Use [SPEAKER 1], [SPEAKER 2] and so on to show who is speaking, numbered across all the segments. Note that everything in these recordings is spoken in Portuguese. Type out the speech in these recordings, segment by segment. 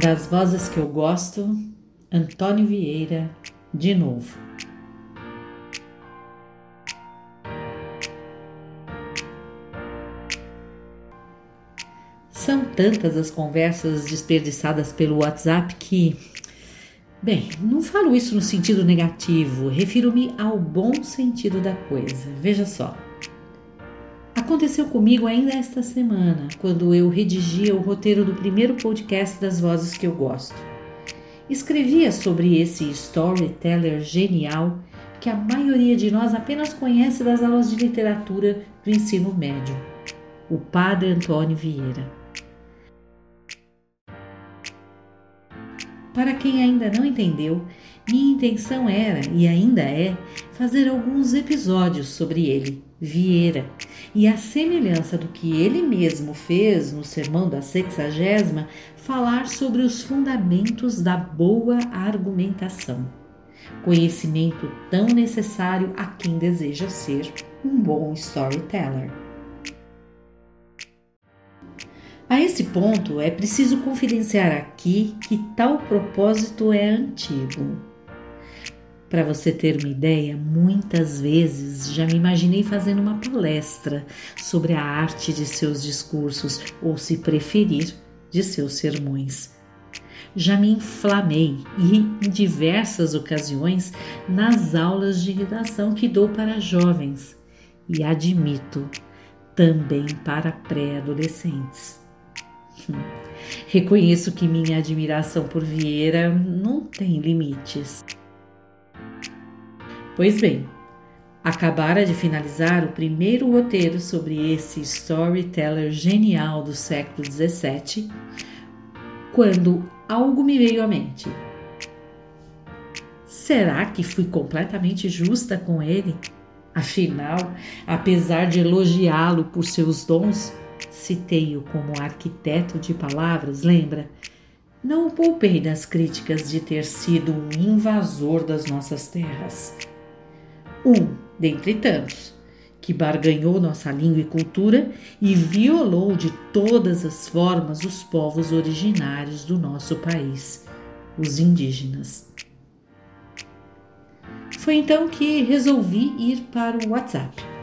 [SPEAKER 1] Das vozes que eu gosto, Antônio Vieira, de novo. São tantas as conversas desperdiçadas pelo WhatsApp que. Bem, não falo isso no sentido negativo, refiro-me ao bom sentido da coisa. Veja só. Aconteceu comigo ainda esta semana, quando eu redigia o roteiro do primeiro podcast das vozes que eu gosto. Escrevia sobre esse storyteller genial que a maioria de nós apenas conhece das aulas de literatura do ensino médio, o Padre Antônio Vieira. Para quem ainda não entendeu, minha intenção era e ainda é fazer alguns episódios sobre ele, Vieira, e a semelhança do que ele mesmo fez no Sermão da Sexagésima, falar sobre os fundamentos da boa argumentação. Conhecimento tão necessário a quem deseja ser um bom storyteller. A esse ponto, é preciso confidenciar aqui que tal propósito é antigo. Para você ter uma ideia, muitas vezes já me imaginei fazendo uma palestra sobre a arte de seus discursos, ou se preferir, de seus sermões. Já me inflamei e, em diversas ocasiões, nas aulas de redação que dou para jovens e admito, também para pré-adolescentes. Reconheço que minha admiração por Vieira não tem limites. Pois bem, acabara de finalizar o primeiro roteiro sobre esse storyteller genial do século XVII, quando algo me veio à mente. Será que fui completamente justa com ele? Afinal, apesar de elogiá-lo por seus dons, Citei-o como arquiteto de palavras, lembra? Não o poupei das críticas de ter sido um invasor das nossas terras. Um, dentre tantos, que barganhou nossa língua e cultura e violou de todas as formas os povos originários do nosso país, os indígenas. Foi então que resolvi ir para o WhatsApp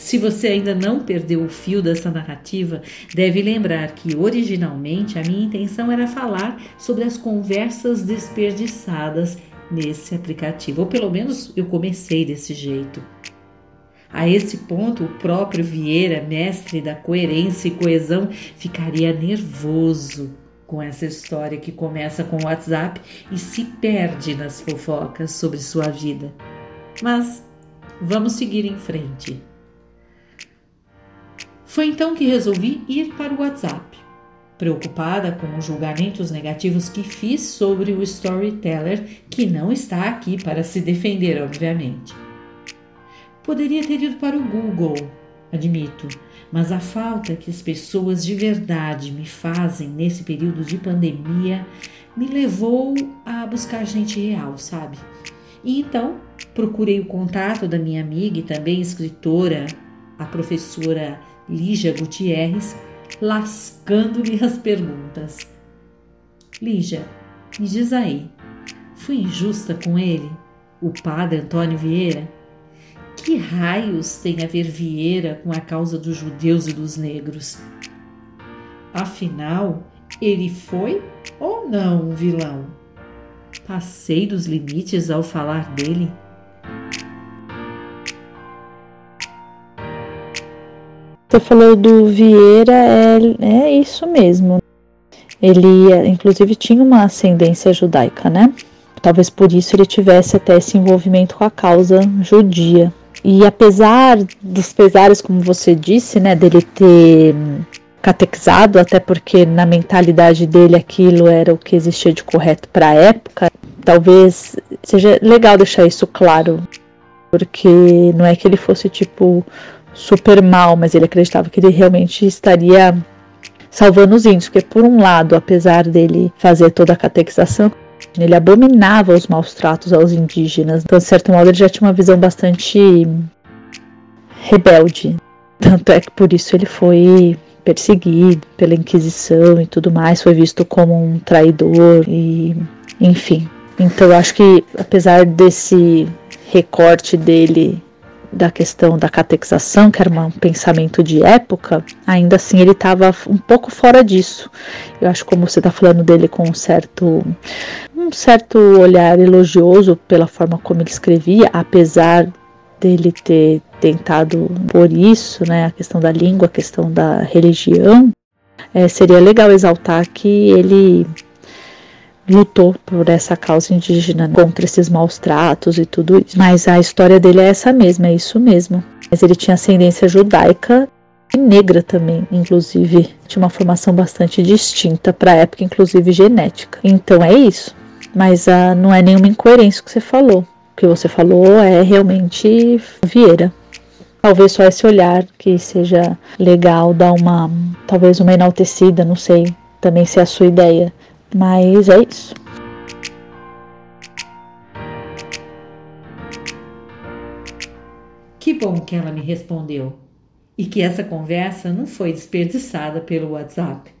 [SPEAKER 1] se você ainda não perdeu o fio dessa narrativa, deve lembrar que originalmente a minha intenção era falar sobre as conversas desperdiçadas nesse aplicativo, ou pelo menos eu comecei desse jeito. A esse ponto, o próprio Vieira, mestre da coerência e coesão, ficaria nervoso com essa história que começa com o WhatsApp e se perde nas fofocas sobre sua vida. Mas vamos seguir em frente. Foi então que resolvi ir para o WhatsApp, preocupada com os julgamentos negativos que fiz sobre o storyteller, que não está aqui para se defender, obviamente. Poderia ter ido para o Google, admito, mas a falta que as pessoas de verdade me fazem nesse período de pandemia me levou a buscar gente real, sabe? E então procurei o contato da minha amiga e também escritora, a professora Lígia Gutierrez, lascando-lhe as perguntas. Lígia, me diz aí, fui injusta com ele, o padre Antônio Vieira? Que raios tem a ver Vieira com a causa dos judeus e dos negros? Afinal, ele foi ou não um vilão? Passei dos limites ao falar dele?
[SPEAKER 2] Você falou do Vieira, é, é isso mesmo. Ele, inclusive, tinha uma ascendência judaica, né? Talvez por isso ele tivesse até esse envolvimento com a causa judia. E apesar dos pesares, como você disse, né, dele ter catequizado, até porque na mentalidade dele aquilo era o que existia de correto para a época, talvez seja legal deixar isso claro, porque não é que ele fosse tipo super mal, mas ele acreditava que ele realmente estaria salvando os índios, porque por um lado, apesar dele fazer toda a catequização, ele abominava os maus tratos aos indígenas. Então, de certo modo, ele já tinha uma visão bastante rebelde. Tanto é que por isso ele foi perseguido pela Inquisição e tudo mais, foi visto como um traidor e enfim. Então eu acho que apesar desse recorte dele da questão da catequização, que era um pensamento de época, ainda assim ele estava um pouco fora disso. Eu acho como você está falando dele com um certo um certo olhar elogioso pela forma como ele escrevia, apesar dele ter tentado por isso, né, a questão da língua, a questão da religião, é, seria legal exaltar que ele lutou por essa causa indígena contra esses maus tratos e tudo isso. Mas a história dele é essa mesma, é isso mesmo. Mas ele tinha ascendência judaica e negra também, inclusive. Tinha uma formação bastante distinta para a época, inclusive genética. Então é isso. Mas ah, não é nenhuma incoerência que você falou. O que você falou é realmente Vieira. Talvez só esse olhar que seja legal, dar uma, talvez uma enaltecida, não sei também se é a sua ideia mas é isso.
[SPEAKER 1] Que bom que ela me respondeu e que essa conversa não foi desperdiçada pelo WhatsApp.